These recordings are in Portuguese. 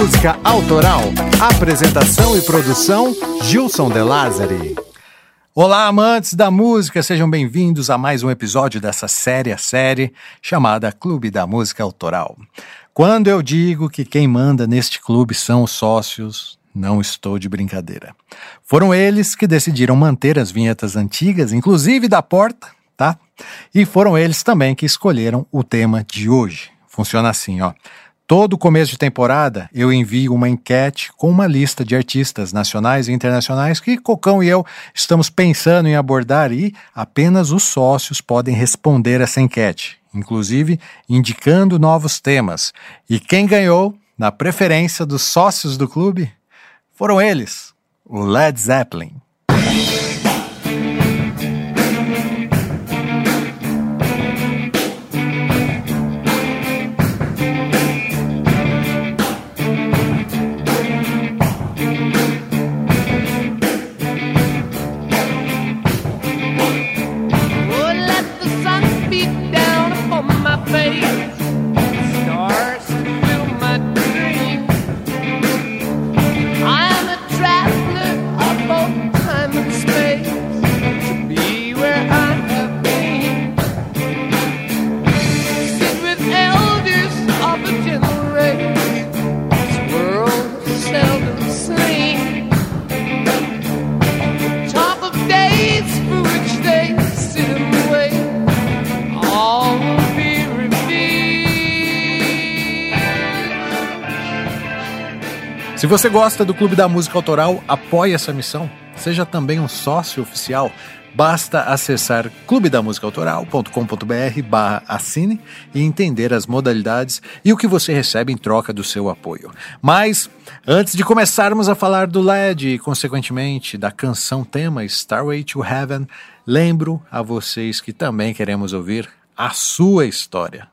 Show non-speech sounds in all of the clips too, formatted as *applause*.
Música Autoral. Apresentação e produção Gilson De Lázari. Olá, amantes da música, sejam bem-vindos a mais um episódio dessa série a série chamada Clube da Música Autoral. Quando eu digo que quem manda neste clube são os sócios, não estou de brincadeira. Foram eles que decidiram manter as vinhetas antigas, inclusive da porta, tá? E foram eles também que escolheram o tema de hoje. Funciona assim, ó. Todo começo de temporada eu envio uma enquete com uma lista de artistas nacionais e internacionais que Cocão e eu estamos pensando em abordar e apenas os sócios podem responder essa enquete, inclusive indicando novos temas. E quem ganhou, na preferência dos sócios do clube, foram eles, o Led Zeppelin. Se você gosta do Clube da Música Autoral, apoie essa missão. Seja também um sócio oficial. Basta acessar clubedamusicaautoral.com.br barra assine e entender as modalidades e o que você recebe em troca do seu apoio. Mas, antes de começarmos a falar do LED e, consequentemente, da canção tema Starway to Heaven, lembro a vocês que também queremos ouvir a sua história.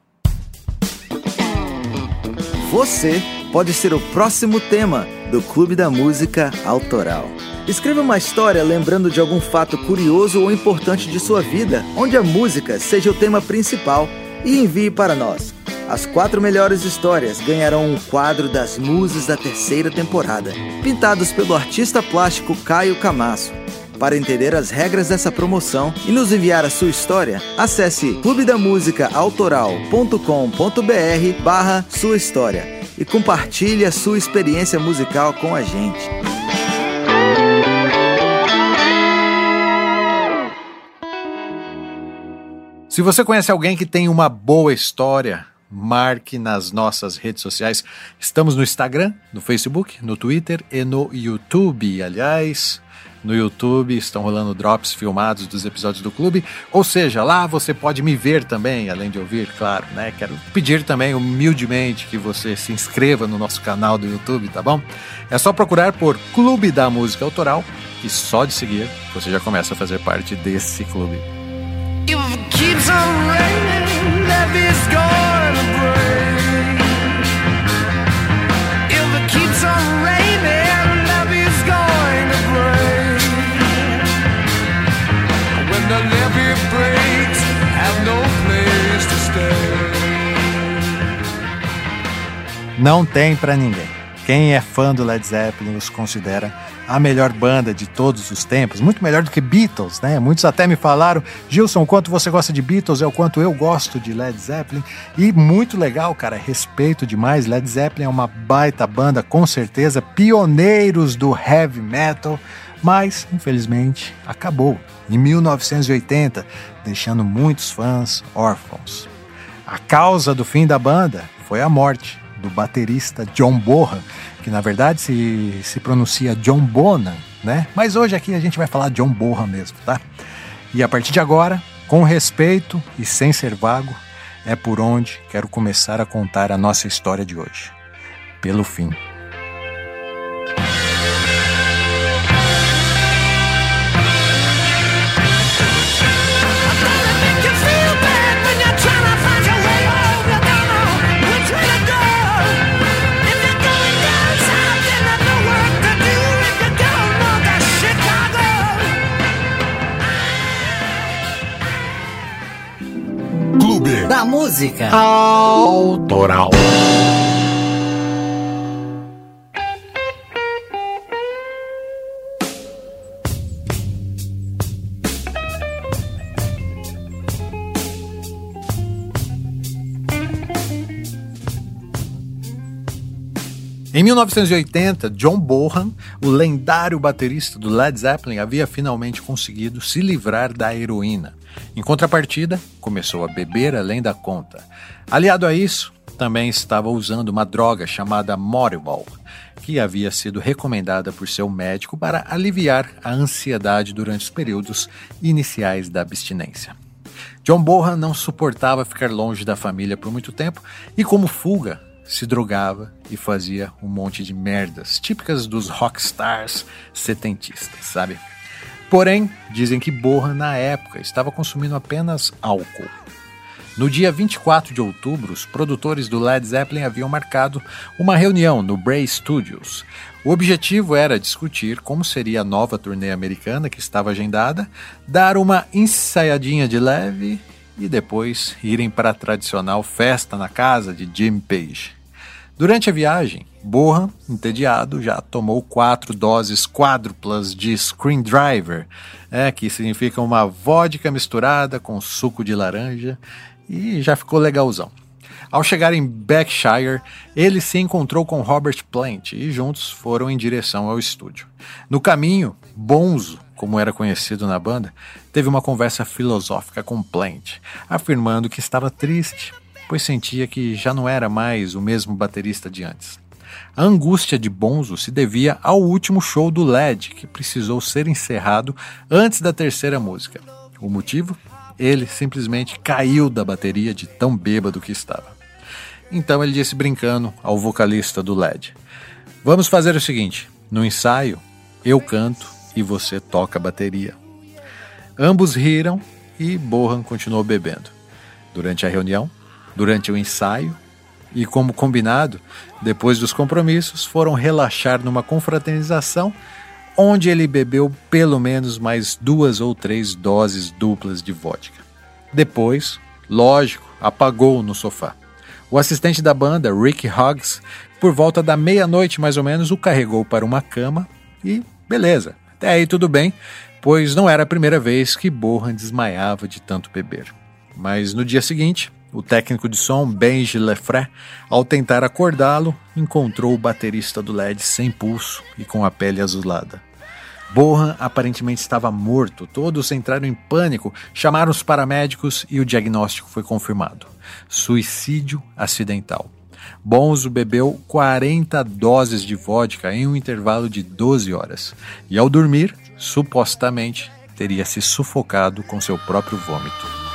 Você pode ser o próximo tema do Clube da Música Autoral. Escreva uma história lembrando de algum fato curioso ou importante de sua vida, onde a música seja o tema principal, e envie para nós. As quatro melhores histórias ganharão um quadro das Musas da terceira temporada, pintados pelo artista plástico Caio Camasso. Para entender as regras dessa promoção e nos enviar a sua história, acesse clubedamusicaautoral.com.br barra sua história e compartilhe a sua experiência musical com a gente. Se você conhece alguém que tem uma boa história, marque nas nossas redes sociais. Estamos no Instagram, no Facebook, no Twitter e no YouTube. Aliás, no YouTube, estão rolando drops filmados dos episódios do clube. Ou seja, lá você pode me ver também, além de ouvir, claro, né? Quero pedir também humildemente que você se inscreva no nosso canal do YouTube, tá bom? É só procurar por Clube da Música Autoral e só de seguir você já começa a fazer parte desse clube. Não tem para ninguém. Quem é fã do Led Zeppelin os considera a melhor banda de todos os tempos, muito melhor do que Beatles, né? Muitos até me falaram, Gilson, o quanto você gosta de Beatles é o quanto eu gosto de Led Zeppelin. E muito legal, cara, respeito demais. Led Zeppelin é uma baita banda, com certeza, pioneiros do heavy metal, mas infelizmente acabou em 1980, deixando muitos fãs órfãos. A causa do fim da banda foi a morte do baterista John Bonham, que na verdade se, se pronuncia John Bonham, né? Mas hoje aqui a gente vai falar John Bonham mesmo, tá? E a partir de agora, com respeito e sem ser vago, é por onde quero começar a contar a nossa história de hoje. Pelo fim. da música autoral. Em 1980, John Bonham, o lendário baterista do Led Zeppelin, havia finalmente conseguido se livrar da heroína. Em contrapartida, começou a beber além da conta. Aliado a isso, também estava usando uma droga chamada Moribol, que havia sido recomendada por seu médico para aliviar a ansiedade durante os períodos iniciais da abstinência. John Bonham não suportava ficar longe da família por muito tempo e, como fuga, se drogava e fazia um monte de merdas, típicas dos rockstars setentistas, sabe? Porém, dizem que Borra, na época, estava consumindo apenas álcool. No dia 24 de outubro, os produtores do Led Zeppelin haviam marcado uma reunião no Bray Studios. O objetivo era discutir como seria a nova turnê americana que estava agendada, dar uma ensaiadinha de leve e depois irem para a tradicional festa na casa de Jim Page. Durante a viagem, Bohan, entediado, já tomou quatro doses quádruplas de Screwdriver, é, que significa uma vodka misturada com suco de laranja, e já ficou legalzão. Ao chegar em Berkshire, ele se encontrou com Robert Plant e juntos foram em direção ao estúdio. No caminho, Bonzo, como era conhecido na banda, teve uma conversa filosófica com Plant, afirmando que estava triste pois sentia que já não era mais o mesmo baterista de antes. A angústia de Bonzo se devia ao último show do LED, que precisou ser encerrado antes da terceira música. O motivo? Ele simplesmente caiu da bateria de tão bêbado que estava. Então ele disse brincando ao vocalista do LED: Vamos fazer o seguinte: no ensaio, eu canto e você toca a bateria. Ambos riram e Bohan continuou bebendo. Durante a reunião, durante o ensaio e, como combinado, depois dos compromissos, foram relaxar numa confraternização onde ele bebeu pelo menos mais duas ou três doses duplas de vodka. Depois, lógico, apagou no sofá. O assistente da banda, Rick Huggs, por volta da meia-noite mais ou menos, o carregou para uma cama e beleza, até aí tudo bem, pois não era a primeira vez que Bohan desmaiava de tanto beber. Mas no dia seguinte, o técnico de som, Benji Lefray, ao tentar acordá-lo, encontrou o baterista do LED sem pulso e com a pele azulada. Bohan aparentemente estava morto. Todos entraram em pânico, chamaram os paramédicos e o diagnóstico foi confirmado: suicídio acidental. Bonzo bebeu 40 doses de vodka em um intervalo de 12 horas e, ao dormir, supostamente teria se sufocado com seu próprio vômito.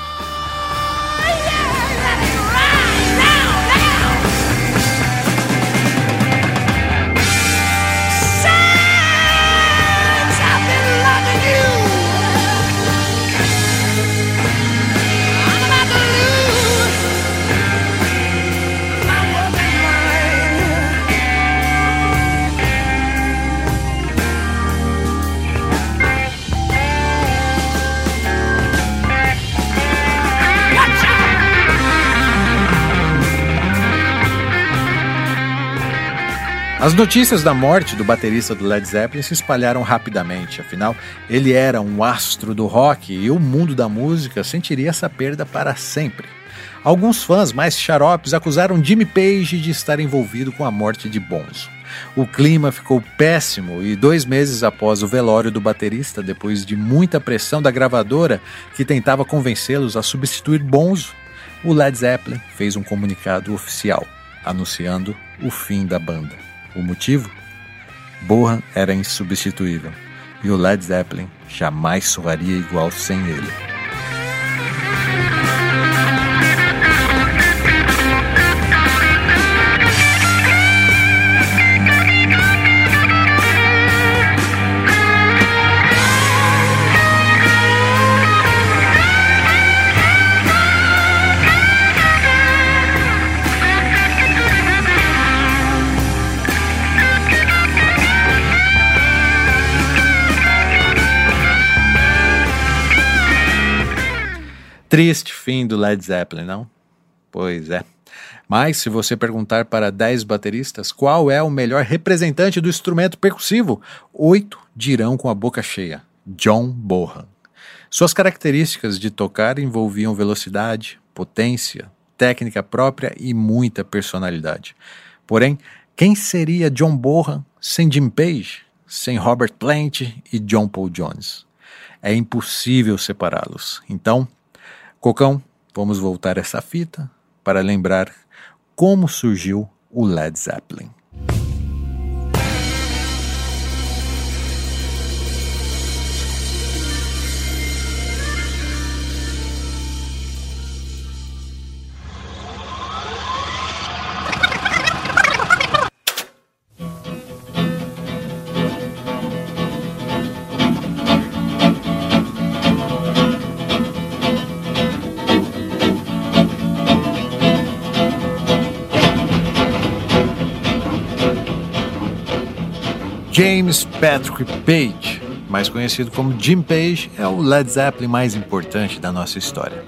As notícias da morte do baterista do Led Zeppelin se espalharam rapidamente, afinal, ele era um astro do rock e o mundo da música sentiria essa perda para sempre. Alguns fãs mais xaropes acusaram Jimmy Page de estar envolvido com a morte de Bonzo. O clima ficou péssimo e dois meses após o velório do baterista, depois de muita pressão da gravadora que tentava convencê-los a substituir Bonzo, o Led Zeppelin fez um comunicado oficial anunciando o fim da banda. O motivo? Bohan era insubstituível e o Led Zeppelin jamais soaria igual sem ele. Triste fim do Led Zeppelin, não? Pois é. Mas se você perguntar para 10 bateristas qual é o melhor representante do instrumento percussivo, oito dirão com a boca cheia: John Bohan. Suas características de tocar envolviam velocidade, potência, técnica própria e muita personalidade. Porém, Quem seria John Bonham sem Jim Page, sem Robert Plant e John Paul Jones? É impossível separá-los. Então, Cocão, vamos voltar essa fita para lembrar como surgiu o Led Zeppelin. James Patrick Page, mais conhecido como Jim Page, é o Led Zeppelin mais importante da nossa história.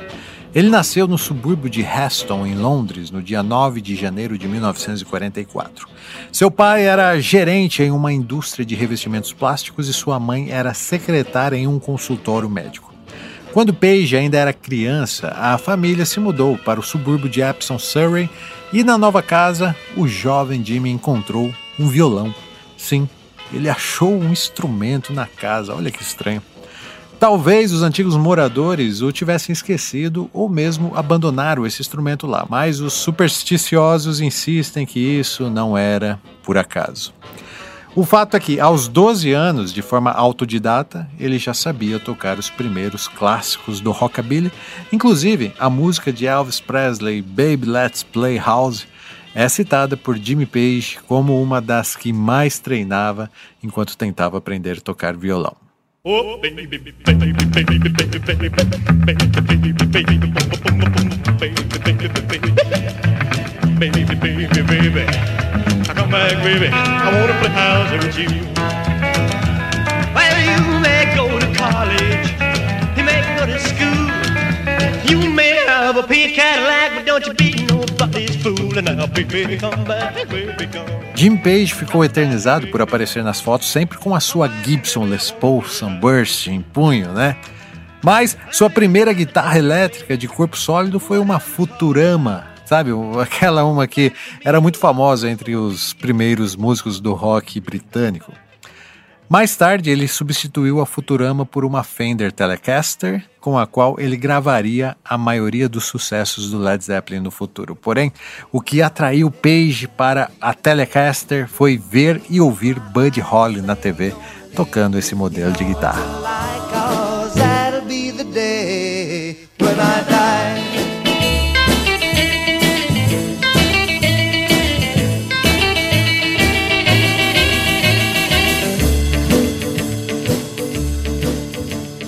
Ele nasceu no subúrbio de Heston, em Londres, no dia 9 de janeiro de 1944. Seu pai era gerente em uma indústria de revestimentos plásticos e sua mãe era secretária em um consultório médico. Quando Page ainda era criança, a família se mudou para o subúrbio de Epsom, Surrey, e na nova casa, o jovem Jimmy encontrou um violão. Sim, ele achou um instrumento na casa, olha que estranho. Talvez os antigos moradores o tivessem esquecido ou mesmo abandonaram esse instrumento lá, mas os supersticiosos insistem que isso não era por acaso. O fato é que, aos 12 anos, de forma autodidata, ele já sabia tocar os primeiros clássicos do rockabilly, inclusive a música de Elvis Presley, Baby Let's Play House, é citada por Jimmy Page como uma das que mais treinava enquanto tentava aprender a tocar violão. You may have a pink Cadillac, but don't you be Jim Page ficou eternizado por aparecer nas fotos sempre com a sua Gibson Les Paul Sunburst em punho, né? Mas sua primeira guitarra elétrica de corpo sólido foi uma Futurama, sabe? Aquela uma que era muito famosa entre os primeiros músicos do rock britânico. Mais tarde, ele substituiu a Futurama por uma Fender Telecaster, com a qual ele gravaria a maioria dos sucessos do Led Zeppelin no futuro. Porém, o que atraiu Page para a Telecaster foi ver e ouvir Buddy Holly na TV tocando esse modelo de guitarra.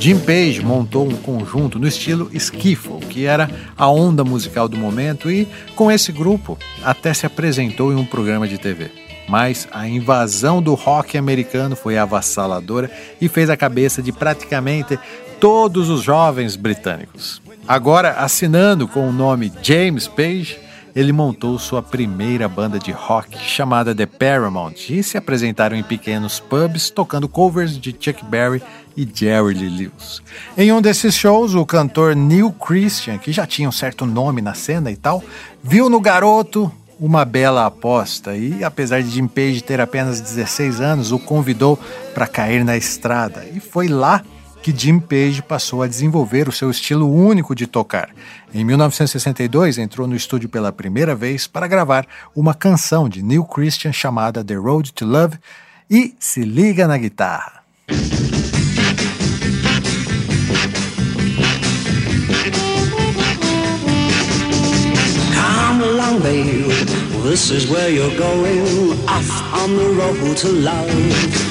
Jim Page montou um conjunto no estilo skiffle, que era a onda musical do momento, e com esse grupo até se apresentou em um programa de TV. Mas a invasão do rock americano foi avassaladora e fez a cabeça de praticamente todos os jovens britânicos. Agora, assinando com o nome James Page, ele montou sua primeira banda de rock chamada The Paramount e se apresentaram em pequenos pubs tocando covers de Chuck Berry e Jerry Lee Lewis. Em um desses shows, o cantor Neil Christian, que já tinha um certo nome na cena e tal, viu no garoto uma bela aposta e, apesar de Jim Page ter apenas 16 anos, o convidou para cair na estrada. E foi lá que Jim Page passou a desenvolver o seu estilo único de tocar. Em 1962, entrou no estúdio pela primeira vez para gravar uma canção de Neil Christian chamada The Road to Love e se liga na guitarra. This is where you're going, off on the road to love.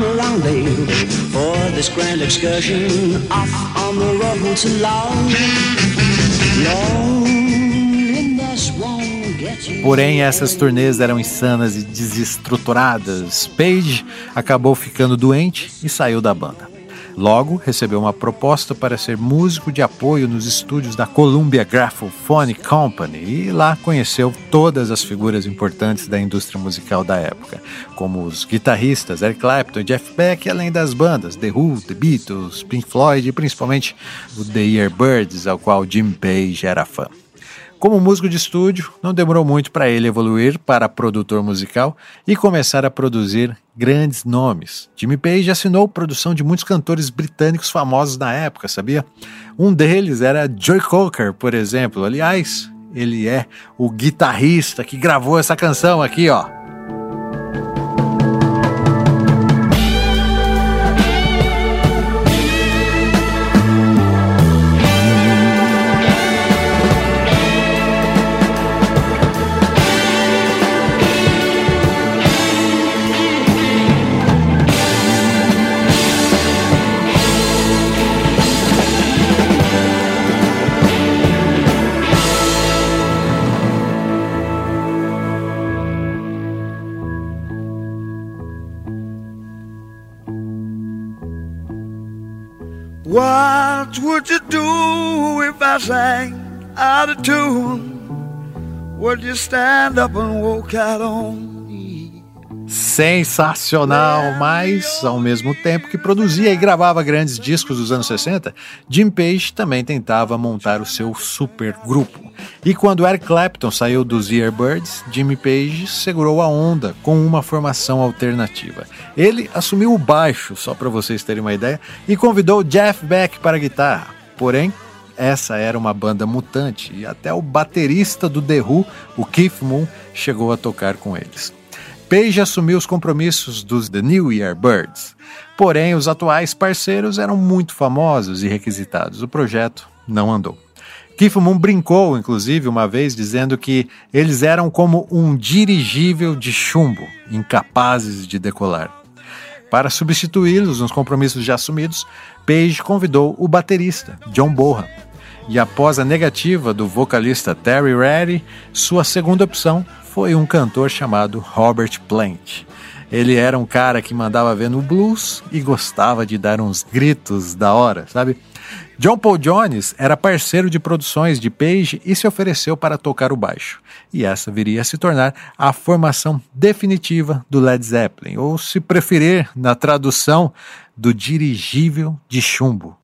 For this grand excursion off on the road to love. Porém, essas turnês eram insanas e desestruturadas. Page acabou ficando doente e saiu da banda. Logo, recebeu uma proposta para ser músico de apoio nos estúdios da Columbia Graphophone Company e lá conheceu todas as figuras importantes da indústria musical da época, como os guitarristas Eric Clapton e Jeff Beck, além das bandas The Who, The Beatles, Pink Floyd e principalmente o The Yardbirds, ao qual Jim Page era fã. Como músico de estúdio, não demorou muito para ele evoluir para produtor musical e começar a produzir grandes nomes. Jimmy Page assinou produção de muitos cantores britânicos famosos na época, sabia? Um deles era Joy Cocker, por exemplo. Aliás, ele é o guitarrista que gravou essa canção aqui, ó. What would you do if I sang out of tune? Would you stand up and walk out on sensacional, mas ao mesmo tempo que produzia e gravava grandes discos dos anos 60, Jim Page também tentava montar o seu super grupo. E quando Eric Clapton saiu dos Earbirds, Jimmy Page segurou a onda com uma formação alternativa. Ele assumiu o baixo, só para vocês terem uma ideia, e convidou Jeff Beck para a guitarra. Porém, essa era uma banda mutante e até o baterista do The Who, o Keith Moon, chegou a tocar com eles. Page assumiu os compromissos dos The New Year Birds. Porém, os atuais parceiros eram muito famosos e requisitados. O projeto não andou. Keith Moon brincou, inclusive, uma vez, dizendo que eles eram como um dirigível de chumbo, incapazes de decolar. Para substituí-los nos compromissos já assumidos, Page convidou o baterista, John Bonham. E após a negativa do vocalista Terry Reddy, sua segunda opção foi um cantor chamado Robert Plant. Ele era um cara que mandava ver no blues e gostava de dar uns gritos da hora, sabe? John Paul Jones era parceiro de produções de Page e se ofereceu para tocar o baixo. E essa viria a se tornar a formação definitiva do Led Zeppelin, ou se preferir, na tradução, do dirigível de chumbo.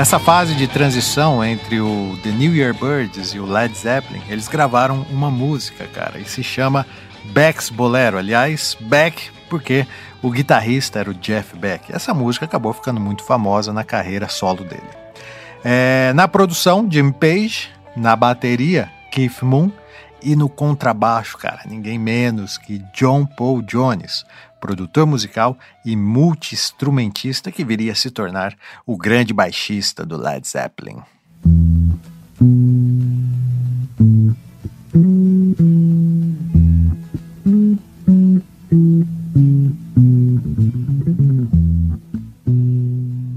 Nessa fase de transição entre o The New Year Birds e o Led Zeppelin, eles gravaram uma música, cara, e se chama Beck's Bolero. Aliás, Beck, porque o guitarrista era o Jeff Beck. Essa música acabou ficando muito famosa na carreira solo dele. É, na produção, Jim Page, na bateria, Keith Moon e no contrabaixo, cara, ninguém menos que John Paul Jones, produtor musical e multi-instrumentista que viria a se tornar o grande baixista do Led Zeppelin.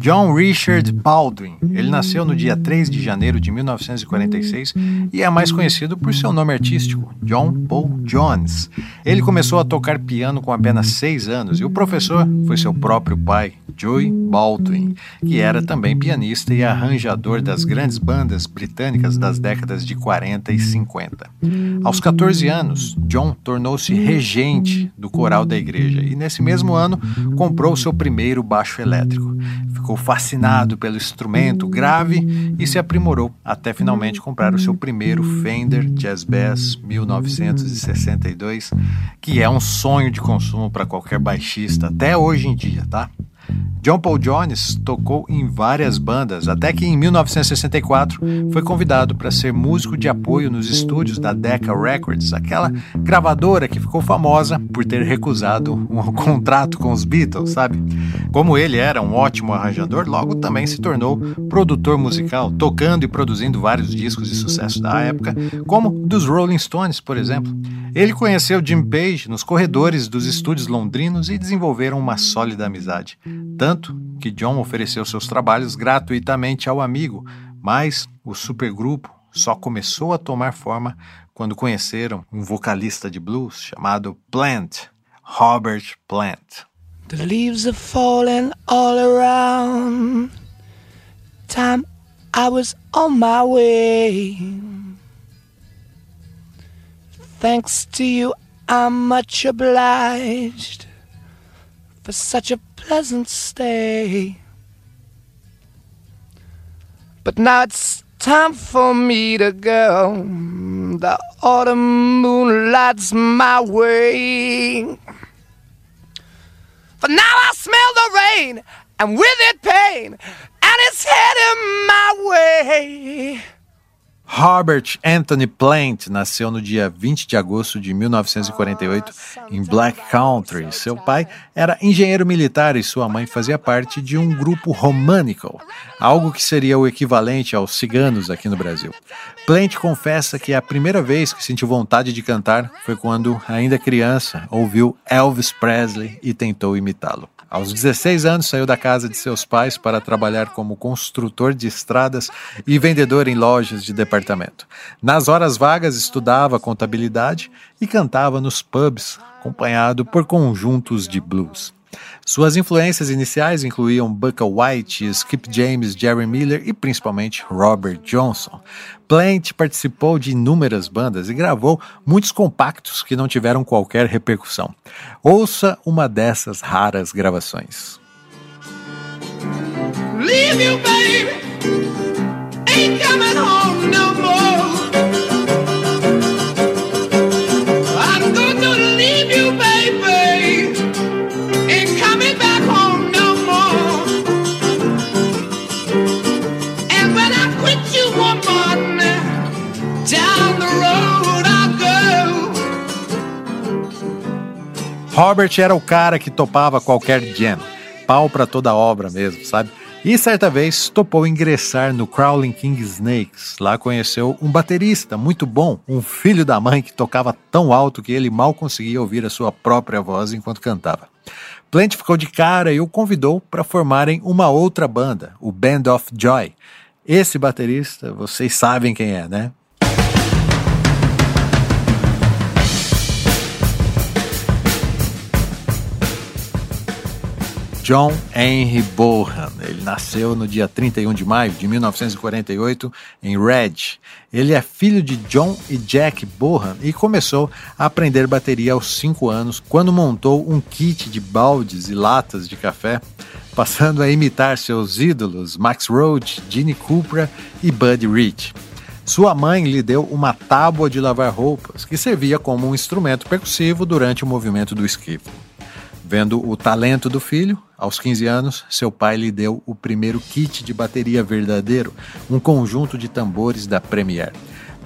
John Richard Baldwin. Ele nasceu no dia 3 de janeiro de 1946 e é mais conhecido por seu nome artístico, John Paul Jones. Ele começou a tocar piano com apenas 6 anos e o professor foi seu próprio pai, Joey Baldwin, que era também pianista e arranjador das grandes bandas britânicas das décadas de 40 e 50. Aos 14 anos, John tornou-se regente do coral da igreja e nesse mesmo ano comprou seu primeiro baixo elétrico. Ficou fascinado pelo instrumento grave e se aprimorou até finalmente comprar o seu primeiro Fender Jazz Bass 1962, que é um sonho de consumo para qualquer baixista até hoje em dia, tá? John Paul Jones tocou em várias bandas, até que em 1964 foi convidado para ser músico de apoio nos estúdios da Decca Records, aquela gravadora que ficou famosa por ter recusado um *laughs* contrato com os Beatles, sabe? Como ele era um ótimo arranjador, logo também se tornou produtor musical, tocando e produzindo vários discos de sucesso da época, como dos Rolling Stones, por exemplo. Ele conheceu Jim Page nos corredores dos estúdios londrinos e desenvolveram uma sólida amizade. Tanto que John ofereceu seus trabalhos gratuitamente ao amigo, mas o supergrupo só começou a tomar forma quando conheceram um vocalista de blues chamado Plant, Robert Plant. The leaves are falling all around. Time I was on my way. Thanks to you, I'm much obliged for such a pleasant stay. But now it's time for me to go. The autumn moon lights my way. For now I smell the rain, and with it pain, and it's heading my way. Robert Anthony Plant nasceu no dia 20 de agosto de 1948 em Black Country. Seu pai era engenheiro militar e sua mãe fazia parte de um grupo românico, algo que seria o equivalente aos ciganos aqui no Brasil. Plant confessa que a primeira vez que sentiu vontade de cantar foi quando, ainda criança, ouviu Elvis Presley e tentou imitá-lo. Aos 16 anos, saiu da casa de seus pais para trabalhar como construtor de estradas e vendedor em lojas de departamento. Nas horas vagas, estudava contabilidade e cantava nos pubs, acompanhado por conjuntos de blues. Suas influências iniciais incluíam Bukka White, Skip James, Jerry Miller e principalmente Robert Johnson. Plant participou de inúmeras bandas e gravou muitos compactos que não tiveram qualquer repercussão. Ouça uma dessas raras gravações. Leave you, baby. Ain't coming home no more. Robert era o cara que topava qualquer jam, pau para toda obra mesmo, sabe? E certa vez topou ingressar no Crawling King Snakes. Lá conheceu um baterista muito bom, um filho da mãe que tocava tão alto que ele mal conseguia ouvir a sua própria voz enquanto cantava. Plant ficou de cara e o convidou para formarem uma outra banda, o Band of Joy. Esse baterista, vocês sabem quem é, né? John Henry Bohan. Ele nasceu no dia 31 de maio de 1948 em Red. Ele é filho de John e Jack Bohan e começou a aprender bateria aos 5 anos, quando montou um kit de baldes e latas de café, passando a imitar seus ídolos Max Roach, Gene Cooper e Buddy Rich. Sua mãe lhe deu uma tábua de lavar roupas, que servia como um instrumento percussivo durante o movimento do esquivo. Vendo o talento do filho, aos 15 anos, seu pai lhe deu o primeiro kit de bateria verdadeiro, um conjunto de tambores da Premier.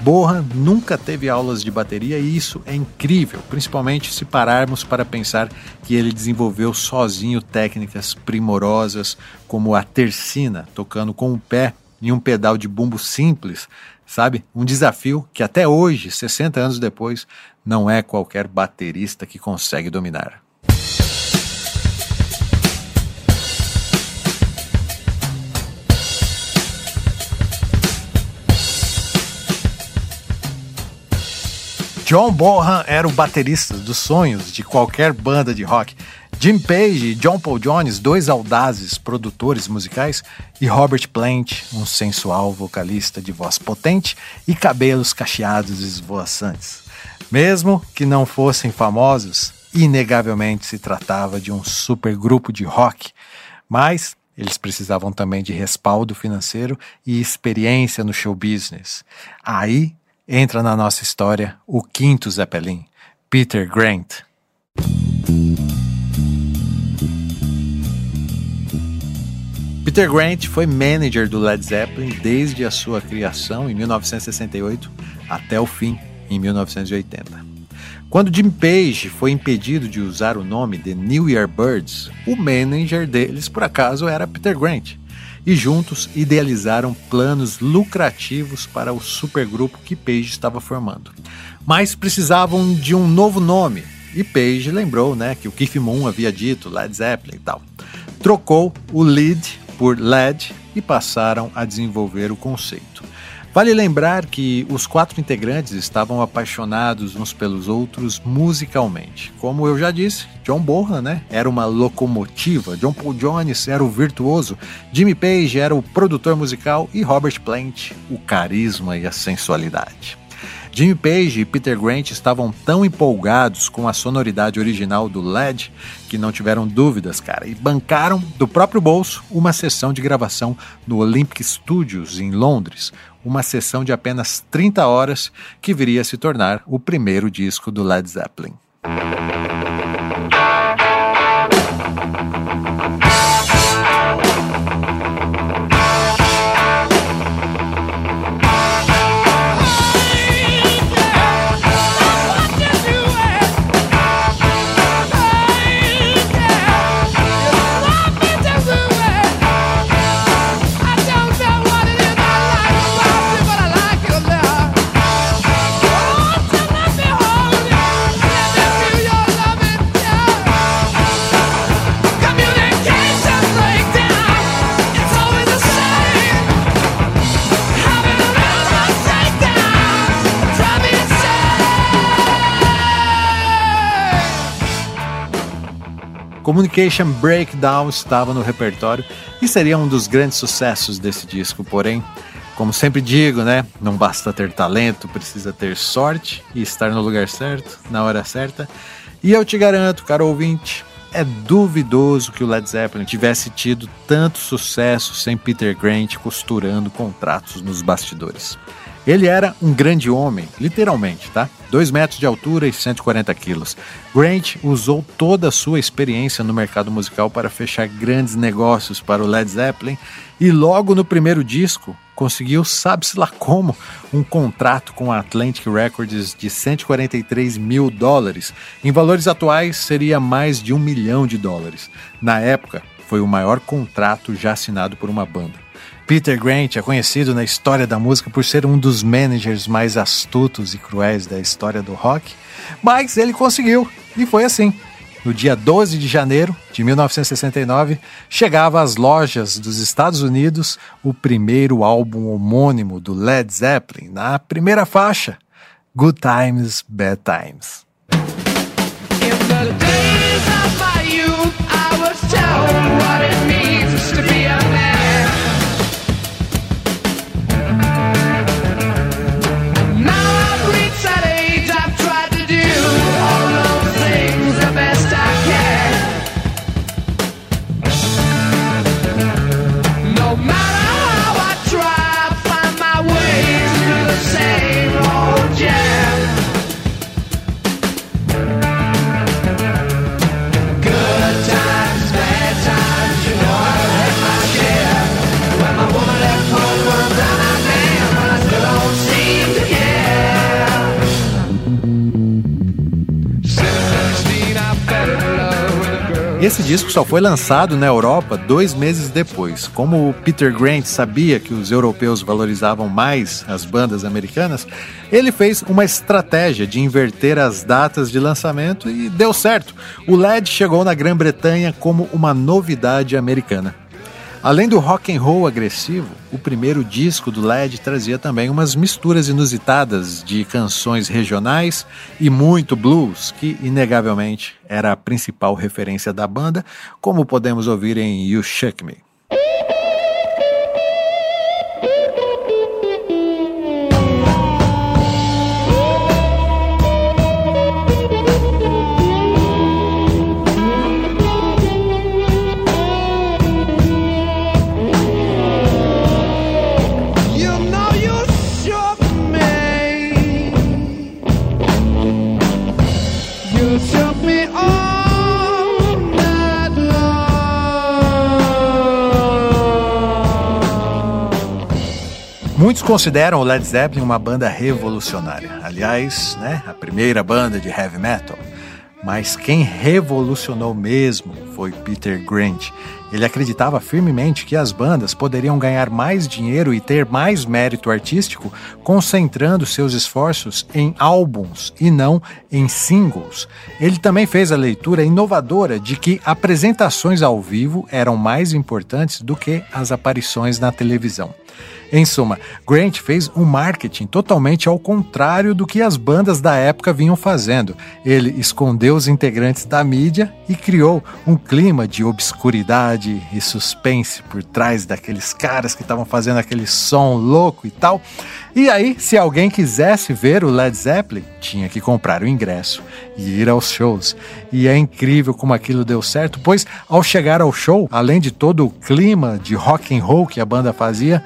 Borra nunca teve aulas de bateria e isso é incrível, principalmente se pararmos para pensar que ele desenvolveu sozinho técnicas primorosas como a tercina, tocando com o pé em um pedal de bumbo simples, sabe? Um desafio que até hoje, 60 anos depois, não é qualquer baterista que consegue dominar. John Bonham era o baterista dos sonhos de qualquer banda de rock. Jim Page e John Paul Jones, dois audazes produtores musicais, e Robert Plant, um sensual vocalista de voz potente e cabelos cacheados esvoaçantes. Mesmo que não fossem famosos, inegavelmente se tratava de um supergrupo de rock, mas eles precisavam também de respaldo financeiro e experiência no show business. Aí entra na nossa história o quinto Zeppelin, Peter Grant. Peter Grant foi manager do Led Zeppelin desde a sua criação em 1968 até o fim em 1980. Quando Jim Page foi impedido de usar o nome The New Year Birds, o manager deles por acaso era Peter Grant e juntos idealizaram planos lucrativos para o supergrupo que Page estava formando. Mas precisavam de um novo nome, e Page lembrou né, que o Keith Moon havia dito, Led Zeppelin e tal. Trocou o lead por LED e passaram a desenvolver o conceito. Vale lembrar que os quatro integrantes estavam apaixonados uns pelos outros musicalmente. Como eu já disse, John Bonham né, era uma locomotiva, John Paul Jones era o virtuoso, Jimmy Page era o produtor musical e Robert Plant o carisma e a sensualidade. Jimmy Page e Peter Grant estavam tão empolgados com a sonoridade original do LED que não tiveram dúvidas, cara, e bancaram do próprio bolso uma sessão de gravação no Olympic Studios em Londres, uma sessão de apenas 30 horas que viria a se tornar o primeiro disco do Led Zeppelin. Communication Breakdown estava no repertório e seria um dos grandes sucessos desse disco, porém, como sempre digo, né, não basta ter talento, precisa ter sorte e estar no lugar certo, na hora certa. E eu te garanto, caro ouvinte, é duvidoso que o Led Zeppelin tivesse tido tanto sucesso sem Peter Grant costurando contratos nos bastidores. Ele era um grande homem, literalmente, tá? 2 metros de altura e 140 quilos. Grant usou toda a sua experiência no mercado musical para fechar grandes negócios para o Led Zeppelin e logo no primeiro disco conseguiu, sabe-se lá como, um contrato com a Atlantic Records de 143 mil dólares. Em valores atuais, seria mais de um milhão de dólares. Na época, foi o maior contrato já assinado por uma banda. Peter Grant é conhecido na história da música por ser um dos managers mais astutos e cruéis da história do rock, mas ele conseguiu, e foi assim. No dia 12 de janeiro de 1969, chegava às lojas dos Estados Unidos o primeiro álbum homônimo do Led Zeppelin, na primeira faixa, Good Times, Bad Times. Esse disco só foi lançado na Europa dois meses depois. Como o Peter Grant sabia que os europeus valorizavam mais as bandas americanas, ele fez uma estratégia de inverter as datas de lançamento e deu certo. O LED chegou na Grã-Bretanha como uma novidade americana. Além do rock and roll agressivo, o primeiro disco do LED trazia também umas misturas inusitadas de canções regionais e muito blues, que inegavelmente era a principal referência da banda, como podemos ouvir em You Shook Me. Muitos consideram o Led Zeppelin uma banda revolucionária. Aliás, né, a primeira banda de heavy metal. Mas quem revolucionou mesmo foi Peter Grant. Ele acreditava firmemente que as bandas poderiam ganhar mais dinheiro e ter mais mérito artístico concentrando seus esforços em álbuns e não em singles. Ele também fez a leitura inovadora de que apresentações ao vivo eram mais importantes do que as aparições na televisão. Em suma, Grant fez um marketing totalmente ao contrário do que as bandas da época vinham fazendo. Ele escondeu os integrantes da mídia e criou um clima de obscuridade e suspense por trás daqueles caras que estavam fazendo aquele som louco e tal. E aí, se alguém quisesse ver o Led Zeppelin, tinha que comprar o ingresso e ir aos shows. E é incrível como aquilo deu certo, pois ao chegar ao show, além de todo o clima de rock and roll que a banda fazia,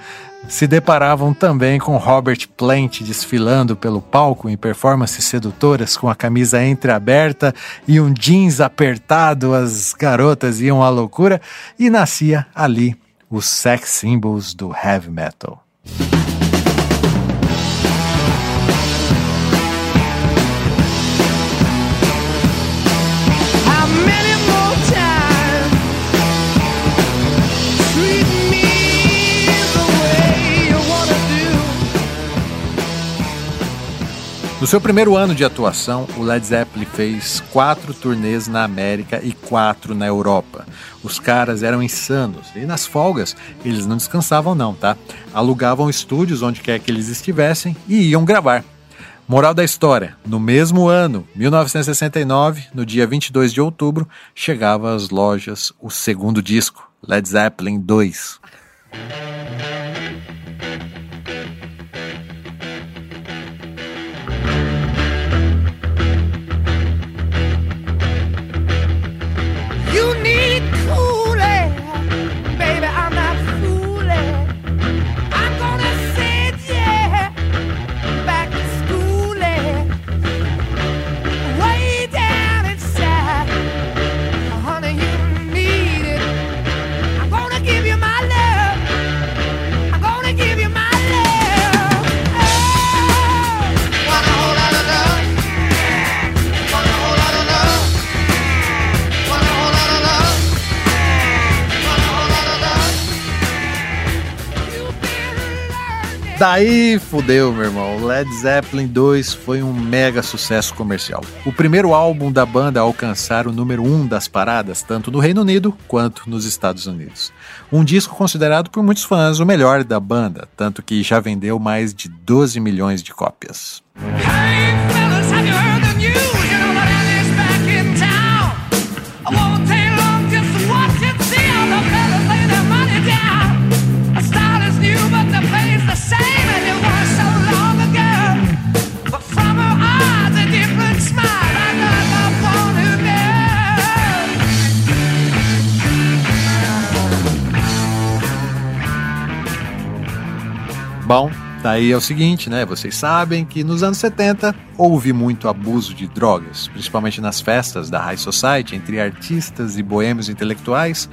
se deparavam também com Robert Plant desfilando pelo palco em performances sedutoras com a camisa entreaberta e um jeans apertado, as garotas iam à loucura e nascia ali os sex symbols do heavy metal. No seu primeiro ano de atuação, o Led Zeppelin fez quatro turnês na América e quatro na Europa. Os caras eram insanos e nas folgas eles não descansavam não, tá? Alugavam estúdios onde quer que eles estivessem e iam gravar. Moral da história: no mesmo ano, 1969, no dia 22 de outubro, chegava às lojas o segundo disco, Led Zeppelin 2. Daí fudeu, meu irmão. Led Zeppelin 2 foi um mega sucesso comercial. O primeiro álbum da banda a alcançar o número 1 um das paradas, tanto no Reino Unido quanto nos Estados Unidos. Um disco considerado por muitos fãs o melhor da banda, tanto que já vendeu mais de 12 milhões de cópias. Hey, Bom, daí é o seguinte, né? Vocês sabem que nos anos 70 houve muito abuso de drogas, principalmente nas festas da High Society, entre artistas e boêmios intelectuais.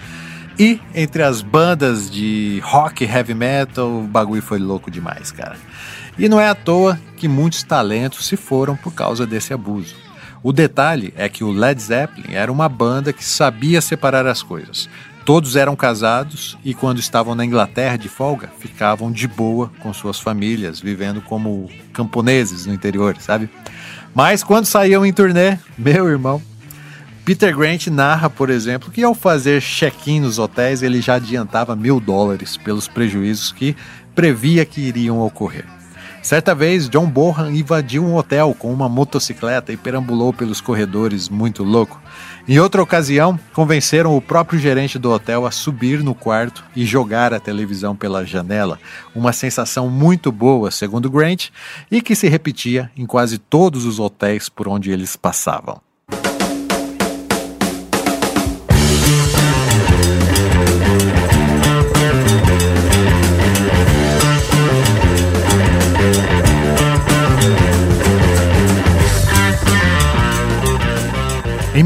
E entre as bandas de rock heavy metal, o bagulho foi louco demais, cara. E não é à toa que muitos talentos se foram por causa desse abuso. O detalhe é que o Led Zeppelin era uma banda que sabia separar as coisas. Todos eram casados e, quando estavam na Inglaterra de folga, ficavam de boa com suas famílias, vivendo como camponeses no interior, sabe? Mas quando saíam em turnê, meu irmão, Peter Grant narra, por exemplo, que ao fazer check-in nos hotéis ele já adiantava mil dólares pelos prejuízos que previa que iriam ocorrer. Certa vez, John Bohan invadiu um hotel com uma motocicleta e perambulou pelos corredores muito louco. Em outra ocasião, convenceram o próprio gerente do hotel a subir no quarto e jogar a televisão pela janela, uma sensação muito boa, segundo Grant, e que se repetia em quase todos os hotéis por onde eles passavam.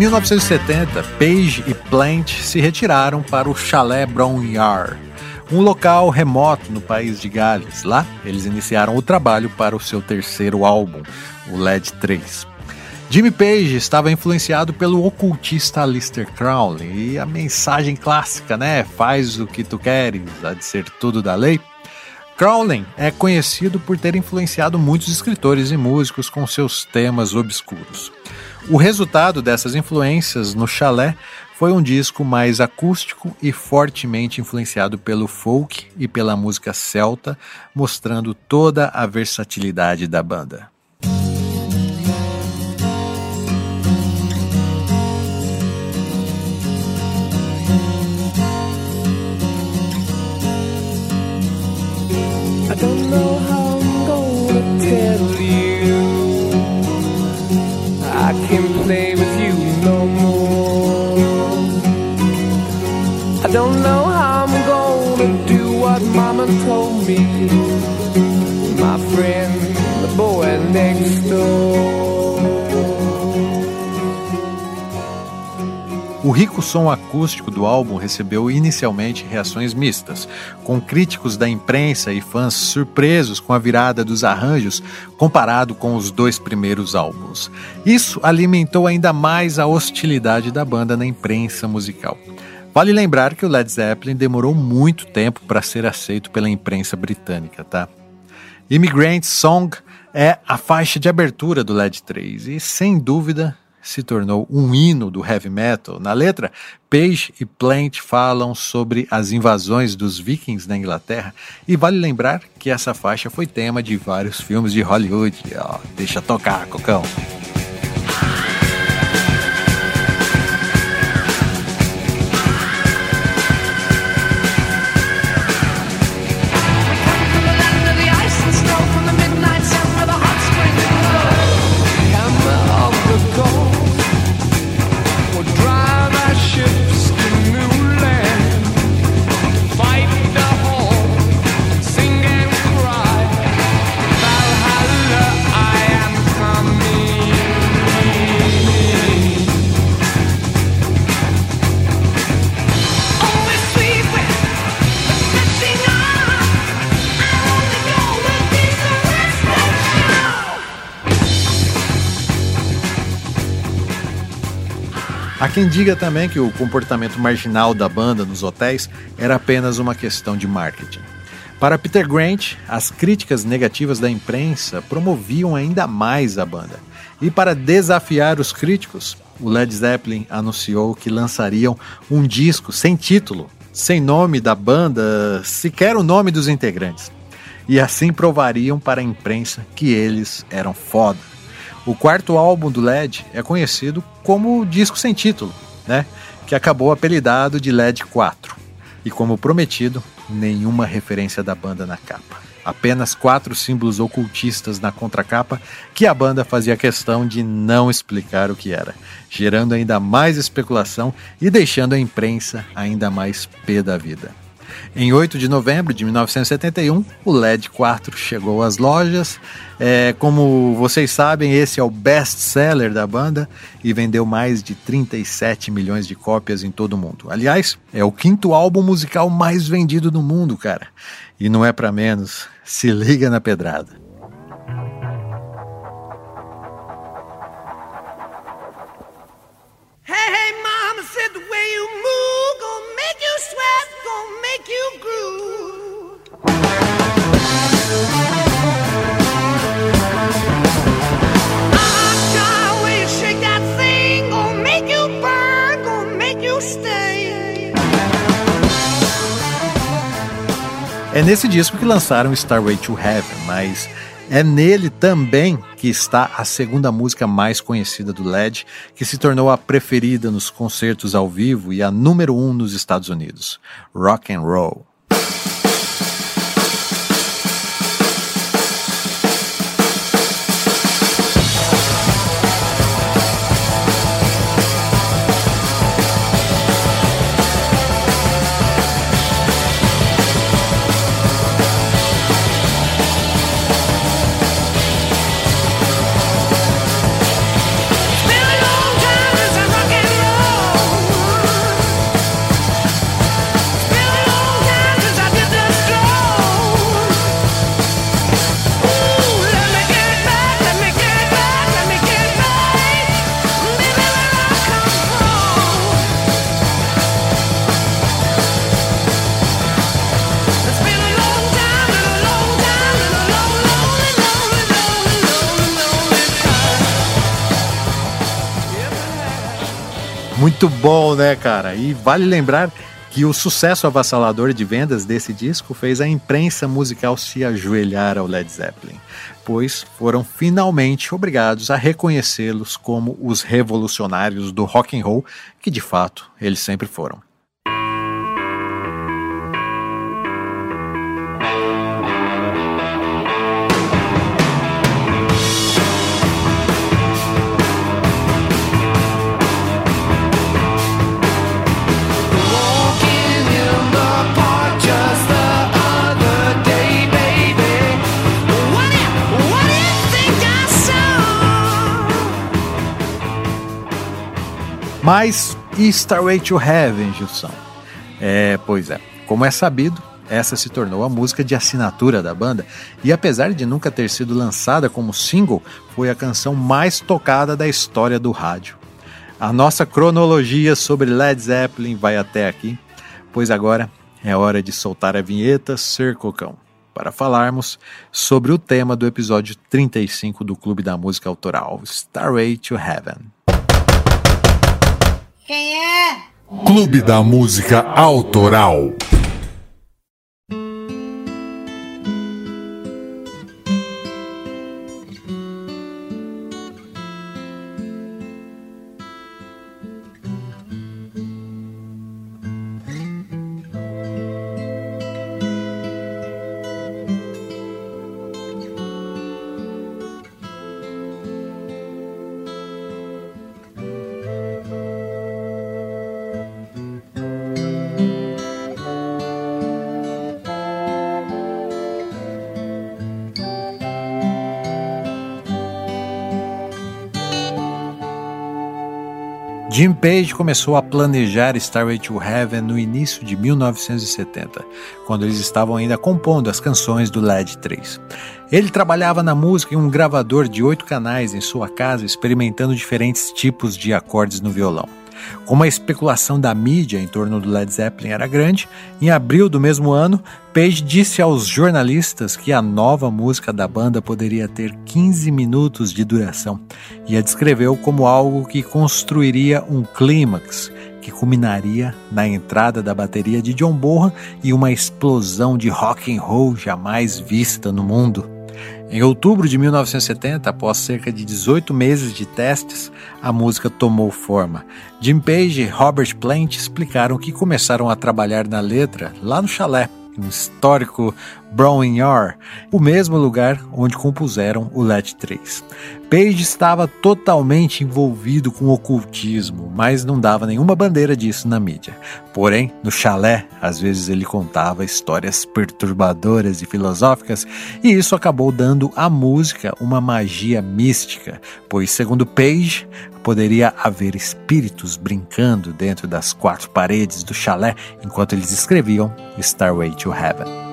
1970, Page e Plant se retiraram para o Chalé Bronyard, um local remoto no país de Gales. Lá, eles iniciaram o trabalho para o seu terceiro álbum, o LED 3. Jimmy Page estava influenciado pelo ocultista Aleister Crowley e a mensagem clássica, né? Faz o que tu queres, há de ser tudo da lei. Crowley é conhecido por ter influenciado muitos escritores e músicos com seus temas obscuros. O resultado dessas influências no chalé foi um disco mais acústico e fortemente influenciado pelo folk e pela música celta, mostrando toda a versatilidade da banda. I can O rico som acústico do álbum recebeu inicialmente reações mistas, com críticos da imprensa e fãs surpresos com a virada dos arranjos comparado com os dois primeiros álbuns. Isso alimentou ainda mais a hostilidade da banda na imprensa musical. Vale lembrar que o Led Zeppelin demorou muito tempo para ser aceito pela imprensa britânica, tá? Immigrant Song é a faixa de abertura do Led 3 e, sem dúvida, se tornou um hino do heavy metal. Na letra, Page e Plant falam sobre as invasões dos vikings na Inglaterra e vale lembrar que essa faixa foi tema de vários filmes de Hollywood. Oh, deixa tocar, Cocão. Quem diga também que o comportamento marginal da banda nos hotéis era apenas uma questão de marketing. Para Peter Grant, as críticas negativas da imprensa promoviam ainda mais a banda. E para desafiar os críticos, o Led Zeppelin anunciou que lançariam um disco sem título, sem nome da banda, sequer o nome dos integrantes. E assim provariam para a imprensa que eles eram foda. O quarto álbum do LED é conhecido como disco sem título, né? Que acabou apelidado de LED 4. E como prometido, nenhuma referência da banda na capa. Apenas quatro símbolos ocultistas na contracapa que a banda fazia questão de não explicar o que era, gerando ainda mais especulação e deixando a imprensa ainda mais pé da vida. Em 8 de novembro de 1971, o LED 4 chegou às lojas. É, como vocês sabem, esse é o best-seller da banda e vendeu mais de 37 milhões de cópias em todo o mundo. Aliás, é o quinto álbum musical mais vendido do mundo, cara. E não é para menos. Se liga na pedrada. É nesse disco que lançaram Starway to Heaven, mas é nele também que está a segunda música mais conhecida do Led, que se tornou a preferida nos concertos ao vivo e a número um nos Estados Unidos, Rock and Roll. Muito bom, né, cara? E vale lembrar que o sucesso avassalador de vendas desse disco fez a imprensa musical se ajoelhar ao Led Zeppelin, pois foram finalmente obrigados a reconhecê-los como os revolucionários do rock and roll que de fato eles sempre foram. Mas e Starway to Heaven, Gilson? É, pois é. Como é sabido, essa se tornou a música de assinatura da banda e, apesar de nunca ter sido lançada como single, foi a canção mais tocada da história do rádio. A nossa cronologia sobre Led Zeppelin vai até aqui, pois agora é hora de soltar a vinheta Ser Cocão para falarmos sobre o tema do episódio 35 do Clube da Música Autoral, Starway to Heaven. Quem é? Clube da Música Autoral. Jim Page começou a planejar Starway to Heaven no início de 1970, quando eles estavam ainda compondo as canções do LED 3. Ele trabalhava na música em um gravador de oito canais em sua casa, experimentando diferentes tipos de acordes no violão. Como a especulação da mídia em torno do Led Zeppelin era grande, em abril do mesmo ano, Page disse aos jornalistas que a nova música da banda poderia ter 15 minutos de duração e a descreveu como algo que construiria um clímax que culminaria na entrada da bateria de John Bonham e uma explosão de rock and roll jamais vista no mundo. Em outubro de 1970, após cerca de 18 meses de testes, a música tomou forma. Jim Page e Robert Plant explicaram que começaram a trabalhar na letra lá no chalé um histórico Browning Yard, o mesmo lugar onde compuseram o Let 3. Page estava totalmente envolvido com o ocultismo, mas não dava nenhuma bandeira disso na mídia. Porém, no chalé, às vezes ele contava histórias perturbadoras e filosóficas, e isso acabou dando à música uma magia mística, pois, segundo Page, poderia haver espíritos brincando dentro das quatro paredes do chalé enquanto eles escreviam Starway to Heaven.